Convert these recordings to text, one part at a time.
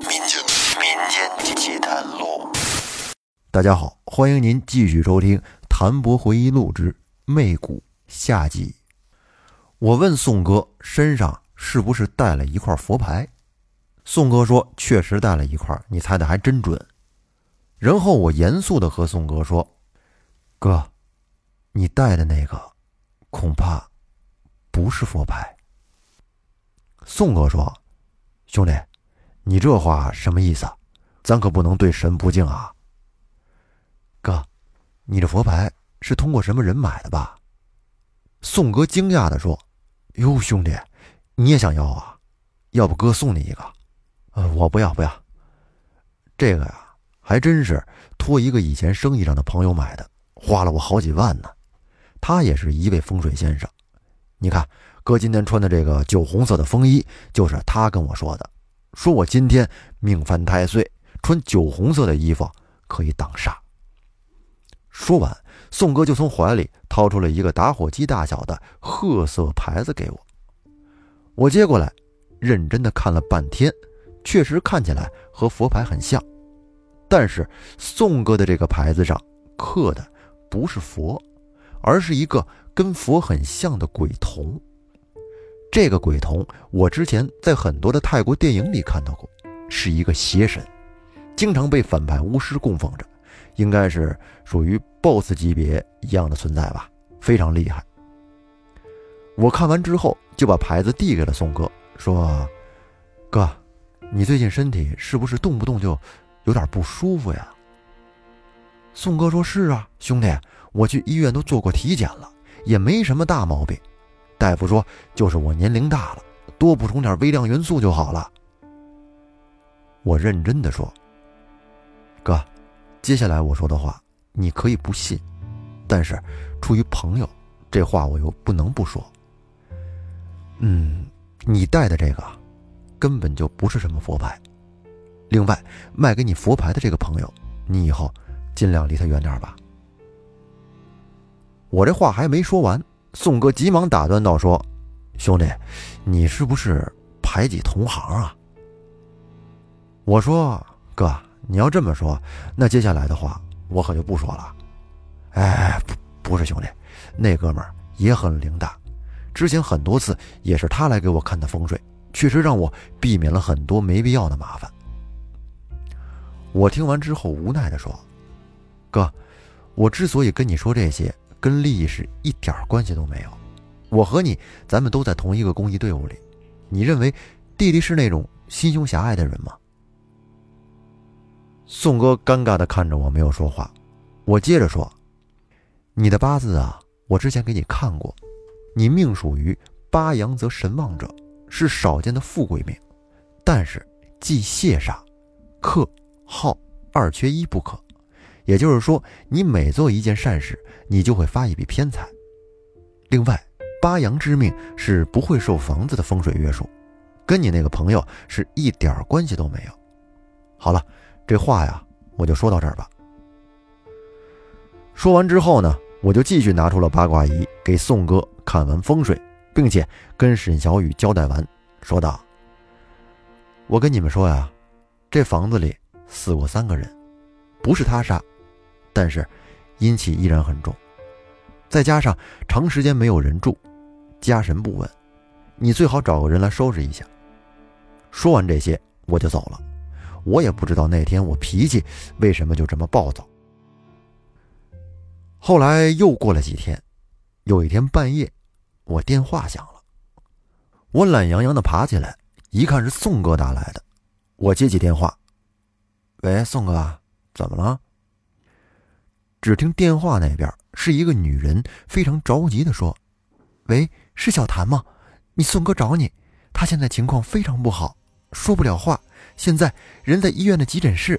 民间民间奇谈录。大家好，欢迎您继续收听《谭博回忆录之媚骨》下集。我问宋哥身上是不是带了一块佛牌，宋哥说确实带了一块，你猜的还真准。然后我严肃的和宋哥说：“哥，你带的那个恐怕不是佛牌。”宋哥说：“兄弟，你这话什么意思？咱可不能对神不敬啊！”哥，你这佛牌是通过什么人买的吧？宋哥惊讶的说：“哟，兄弟，你也想要啊？要不哥送你一个？呃，我不要，不要。这个呀，还真是托一个以前生意上的朋友买的，花了我好几万呢。他也是一位风水先生。你看，哥今天穿的这个酒红色的风衣，就是他跟我说的，说我今天命犯太岁，穿酒红色的衣服可以挡煞。”说完，宋哥就从怀里掏出了一个打火机大小的褐色牌子给我。我接过来，认真的看了半天，确实看起来和佛牌很像，但是宋哥的这个牌子上刻的不是佛，而是一个跟佛很像的鬼童。这个鬼童，我之前在很多的泰国电影里看到过，是一个邪神，经常被反派巫师供奉着。应该是属于 BOSS 级别一样的存在吧，非常厉害。我看完之后就把牌子递给了宋哥，说：“哥，你最近身体是不是动不动就有点不舒服呀？”宋哥说：“是啊，兄弟，我去医院都做过体检了，也没什么大毛病。大夫说就是我年龄大了，多补充点微量元素就好了。”我认真的说：“哥。”接下来我说的话，你可以不信，但是出于朋友，这话我又不能不说。嗯，你带的这个根本就不是什么佛牌。另外，卖给你佛牌的这个朋友，你以后尽量离他远点吧。我这话还没说完，宋哥急忙打断道：“说，兄弟，你是不是排挤同行啊？”我说：“哥。”你要这么说，那接下来的话我可就不说了。哎，不，不是兄弟，那哥们儿也很灵的，之前很多次也是他来给我看的风水，确实让我避免了很多没必要的麻烦。我听完之后无奈的说：“哥，我之所以跟你说这些，跟利益是一点关系都没有。我和你，咱们都在同一个公益队伍里。你认为弟弟是那种心胸狭隘的人吗？”宋哥尴尬的看着我，没有说话。我接着说：“你的八字啊，我之前给你看过，你命属于八阳则神旺者，是少见的富贵命，但是忌泄煞，克耗二缺一不可。也就是说，你每做一件善事，你就会发一笔偏财。另外，八阳之命是不会受房子的风水约束，跟你那个朋友是一点关系都没有。好了。”这话呀，我就说到这儿吧。说完之后呢，我就继续拿出了八卦仪给宋哥看完风水，并且跟沈小雨交代完，说道：“我跟你们说呀，这房子里死过三个人，不是他杀，但是阴气依然很重，再加上长时间没有人住，家神不稳，你最好找个人来收拾一下。”说完这些，我就走了。我也不知道那天我脾气为什么就这么暴躁。后来又过了几天，有一天半夜，我电话响了，我懒洋洋的爬起来，一看是宋哥打来的，我接起电话：“喂，宋哥，怎么了？”只听电话那边是一个女人，非常着急的说：“喂，是小谭吗？你宋哥找你，他现在情况非常不好，说不了话。”现在人在医院的急诊室。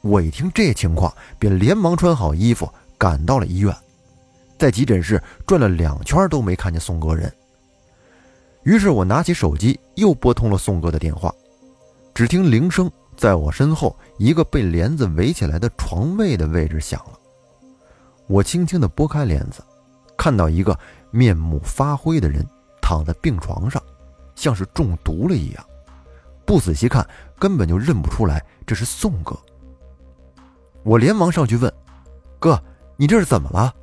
我一听这情况，便连忙穿好衣服赶到了医院，在急诊室转了两圈都没看见宋哥人。于是我拿起手机又拨通了宋哥的电话，只听铃声在我身后一个被帘子围起来的床位的位置响了。我轻轻地拨开帘子，看到一个面目发灰的人躺在病床上，像是中毒了一样。不仔细看根本就认不出来这是宋哥。我连忙上去问：“哥，你这是怎么了？”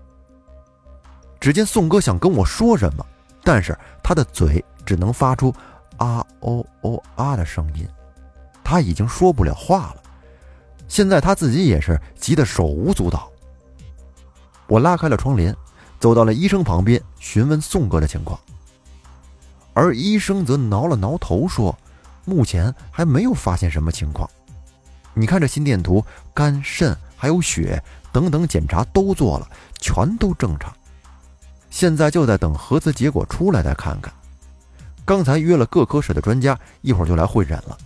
只见宋哥想跟我说什么，但是他的嘴只能发出“啊哦哦啊”的声音，他已经说不了话了。现在他自己也是急得手舞足蹈。我拉开了窗帘，走到了医生旁边，询问宋哥的情况。而医生则挠了挠头说：“目前还没有发现什么情况。你看这心电图、肝、肾还有血等等检查都做了，全都正常。现在就在等核磁结果出来再看看。刚才约了各科室的专家，一会儿就来会诊了。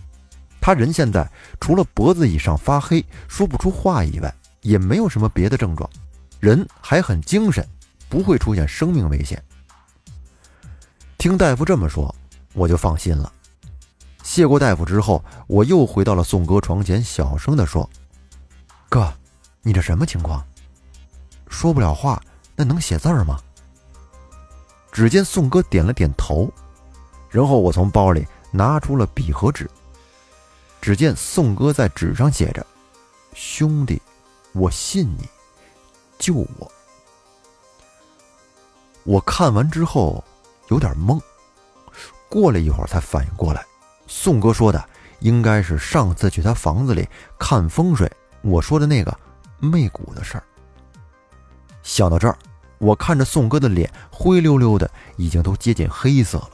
他人现在除了脖子以上发黑、说不出话以外，也没有什么别的症状，人还很精神，不会出现生命危险。”听大夫这么说，我就放心了。谢过大夫之后，我又回到了宋哥床前，小声地说：“哥，你这什么情况？说不了话，那能写字吗？”只见宋哥点了点头，然后我从包里拿出了笔和纸。只见宋哥在纸上写着：“兄弟，我信你，救我。”我看完之后。有点懵，过了一会儿才反应过来，宋哥说的应该是上次去他房子里看风水，我说的那个媚骨的事儿。想到这儿，我看着宋哥的脸灰溜溜的，已经都接近黑色了，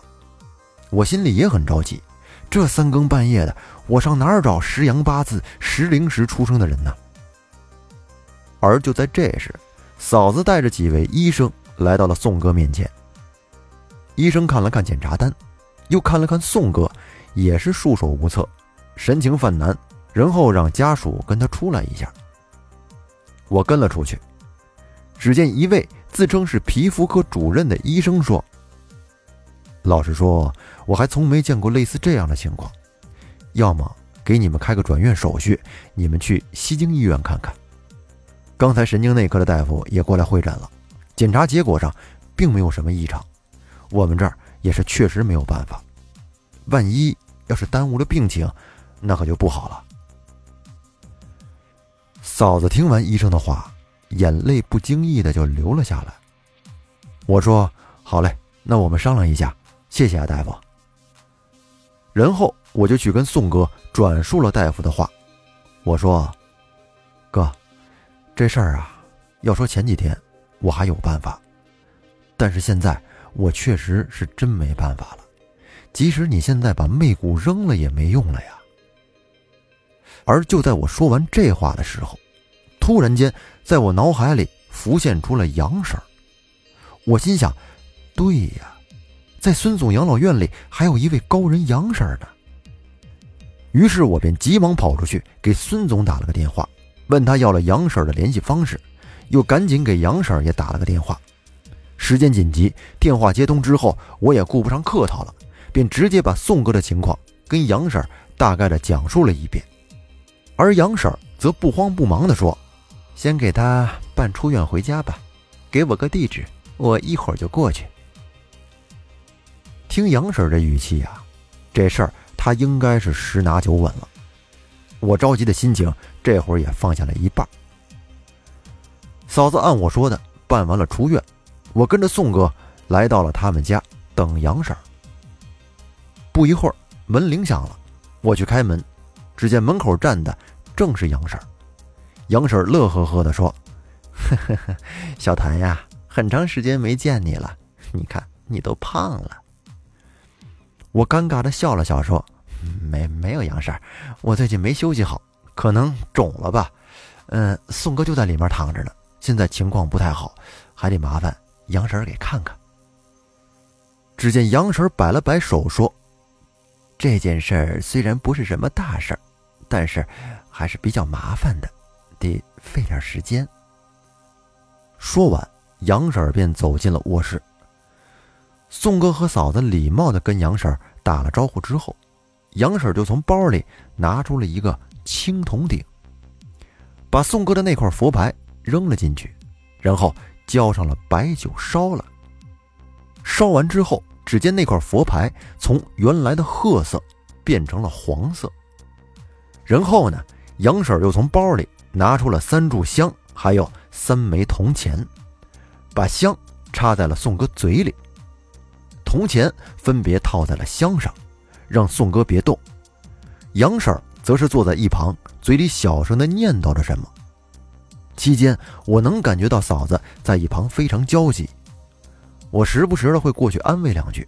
我心里也很着急。这三更半夜的，我上哪儿找十阳八字、十灵时出生的人呢？而就在这时，嫂子带着几位医生来到了宋哥面前。医生看了看检查单，又看了看宋哥，也是束手无策，神情犯难，然后让家属跟他出来一下。我跟了出去，只见一位自称是皮肤科主任的医生说：“老实说，我还从没见过类似这样的情况，要么给你们开个转院手续，你们去西京医院看看。”刚才神经内科的大夫也过来会诊了，检查结果上并没有什么异常。我们这儿也是确实没有办法，万一要是耽误了病情，那可就不好了。嫂子听完医生的话，眼泪不经意的就流了下来。我说：“好嘞，那我们商量一下，谢谢啊，大夫。”然后我就去跟宋哥转述了大夫的话。我说：“哥，这事儿啊，要说前几天我还有办法，但是现在……”我确实是真没办法了，即使你现在把媚骨扔了也没用了呀。而就在我说完这话的时候，突然间在我脑海里浮现出了杨婶。我心想，对呀，在孙总养老院里还有一位高人杨婶呢。于是我便急忙跑出去给孙总打了个电话，问他要了杨婶的联系方式，又赶紧给杨婶也打了个电话。时间紧急，电话接通之后，我也顾不上客套了，便直接把宋哥的情况跟杨婶大概的讲述了一遍。而杨婶则不慌不忙地说：“先给他办出院回家吧，给我个地址，我一会儿就过去。”听杨婶这语气呀，这事儿她应该是十拿九稳了。我着急的心情这会儿也放下了一半。嫂子按我说的办完了出院。我跟着宋哥来到了他们家等杨婶。不一会儿，门铃响了，我去开门，只见门口站的正是杨婶。杨婶乐呵呵地说：“呵呵呵，小谭呀，很长时间没见你了，你看你都胖了。”我尴尬的笑了笑说：“没没有，杨婶，我最近没休息好，可能肿了吧。嗯，宋哥就在里面躺着呢，现在情况不太好，还得麻烦。”杨婶给看看。只见杨婶摆了摆手，说：“这件事儿虽然不是什么大事儿，但是还是比较麻烦的，得费点时间。”说完，杨婶便走进了卧室。宋哥和嫂子礼貌的跟杨婶打了招呼之后，杨婶就从包里拿出了一个青铜鼎，把宋哥的那块佛牌扔了进去，然后。浇上了白酒，烧了。烧完之后，只见那块佛牌从原来的褐色变成了黄色。然后呢，杨婶又从包里拿出了三炷香，还有三枚铜钱，把香插在了宋哥嘴里，铜钱分别套在了香上，让宋哥别动。杨婶则是坐在一旁，嘴里小声的念叨着什么。期间，我能感觉到嫂子在一旁非常焦急，我时不时的会过去安慰两句。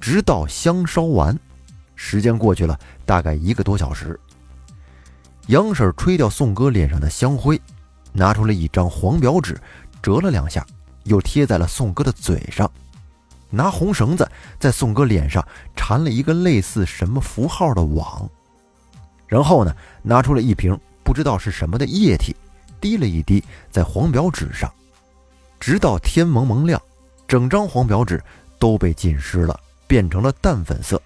直到香烧完，时间过去了大概一个多小时。杨婶吹掉宋哥脸上的香灰，拿出了一张黄表纸，折了两下，又贴在了宋哥的嘴上，拿红绳子在宋哥脸上缠了一个类似什么符号的网，然后呢，拿出了一瓶不知道是什么的液体。滴了一滴在黄表纸上，直到天蒙蒙亮，整张黄表纸都被浸湿了，变成了淡粉色。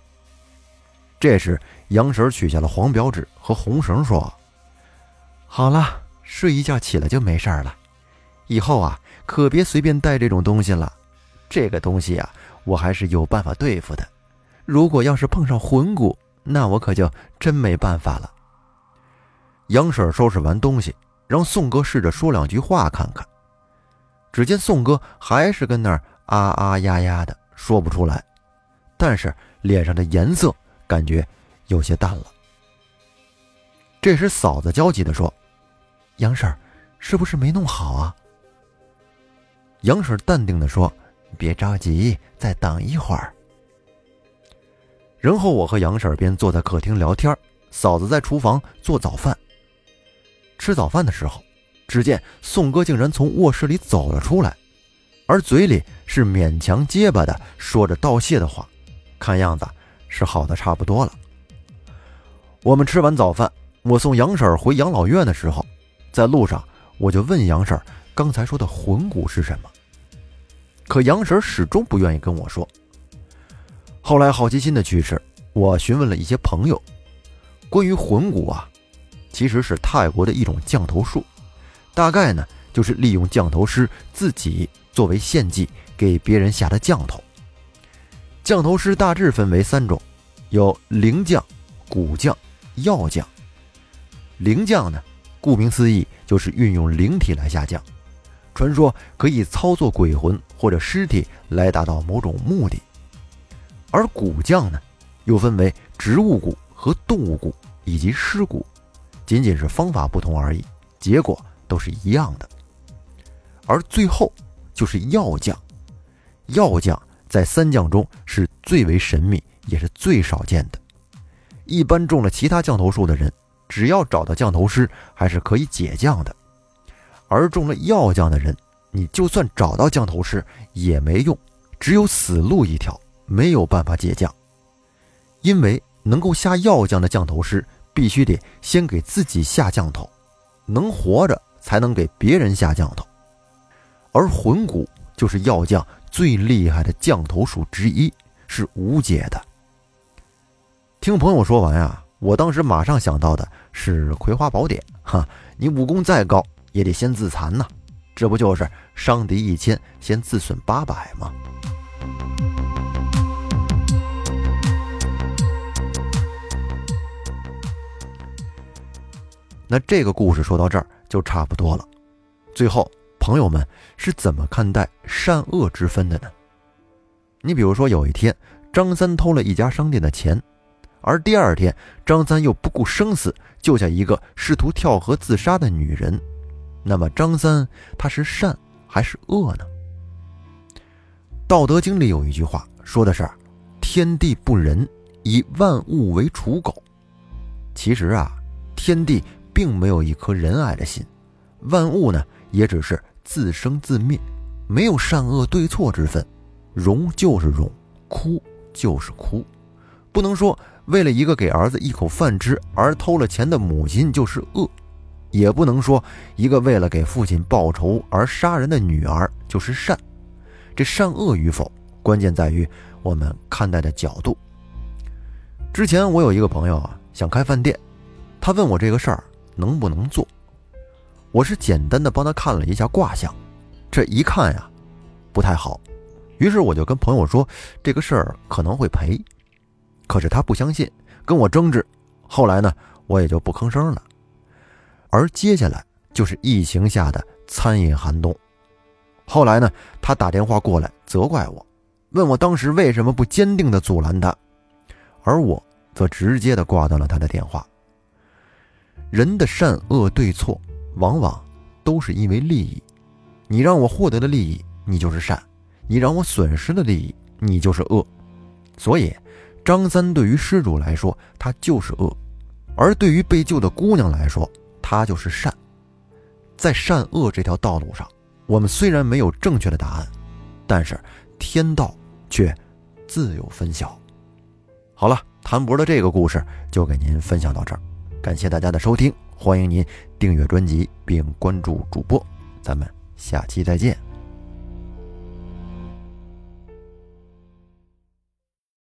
这时，杨婶取下了黄表纸和红绳，说：“好了，睡一觉起来就没事了。以后啊，可别随便带这种东西了。这个东西啊，我还是有办法对付的。如果要是碰上魂骨，那我可就真没办法了。”杨婶收拾完东西。让宋哥试着说两句话看看。只见宋哥还是跟那儿啊啊呀呀的说不出来，但是脸上的颜色感觉有些淡了。这时嫂子焦急的说：“杨婶，是不是没弄好啊？”杨婶淡定的说：“别着急，再等一会儿。”然后我和杨婶便坐在客厅聊天，嫂子在厨房做早饭。吃早饭的时候，只见宋哥竟然从卧室里走了出来，而嘴里是勉强结巴的说着道谢的话，看样子是好的差不多了。我们吃完早饭，我送杨婶回养老院的时候，在路上我就问杨婶刚才说的魂骨是什么，可杨婶始终不愿意跟我说。后来好奇心的驱使，我询问了一些朋友，关于魂骨啊。其实是泰国的一种降头术，大概呢就是利用降头师自己作为献祭给别人下的降头。降头师大致分为三种，有灵降、骨降、药降。灵降呢，顾名思义就是运用灵体来下降，传说可以操作鬼魂或者尸体来达到某种目的。而蛊降呢，又分为植物蛊和动物蛊以及尸蛊。仅仅是方法不同而已，结果都是一样的。而最后就是药降，药降在三降中是最为神秘，也是最少见的。一般中了其他降头术的人，只要找到降头师，还是可以解降的；而中了药降的人，你就算找到降头师也没用，只有死路一条，没有办法解降。因为能够下药降的降头师。必须得先给自己下降头，能活着才能给别人下降头。而魂骨就是药匠最厉害的降头术之一，是无解的。听朋友说完呀，我当时马上想到的是《葵花宝典》哈，你武功再高也得先自残呐，这不就是伤敌一千，先自损八百吗？那这个故事说到这儿就差不多了。最后，朋友们是怎么看待善恶之分的呢？你比如说，有一天张三偷了一家商店的钱，而第二天张三又不顾生死救下一个试图跳河自杀的女人，那么张三他是善还是恶呢？《道德经》里有一句话说的是：“天地不仁，以万物为刍狗。”其实啊，天地。并没有一颗仁爱的心，万物呢也只是自生自灭，没有善恶对错之分，荣就是荣，哭就是哭，不能说为了一个给儿子一口饭吃而偷了钱的母亲就是恶，也不能说一个为了给父亲报仇而杀人的女儿就是善，这善恶与否，关键在于我们看待的角度。之前我有一个朋友啊，想开饭店，他问我这个事儿。能不能做？我是简单的帮他看了一下卦象，这一看呀，不太好。于是我就跟朋友说，这个事儿可能会赔。可是他不相信，跟我争执。后来呢，我也就不吭声了。而接下来就是疫情下的餐饮寒冬。后来呢，他打电话过来责怪我，问我当时为什么不坚定地阻拦他，而我则直接地挂断了他的电话。人的善恶对错，往往都是因为利益。你让我获得的利益，你就是善；你让我损失的利益，你就是恶。所以，张三对于施主来说，他就是恶；而对于被救的姑娘来说，他就是善。在善恶这条道路上。我们虽然没有正确的答案，但是天道却自有分晓。好了，谭博的这个故事就给您分享到这儿，感谢大家的收听，欢迎您订阅专辑并关注主播，咱们下期再见。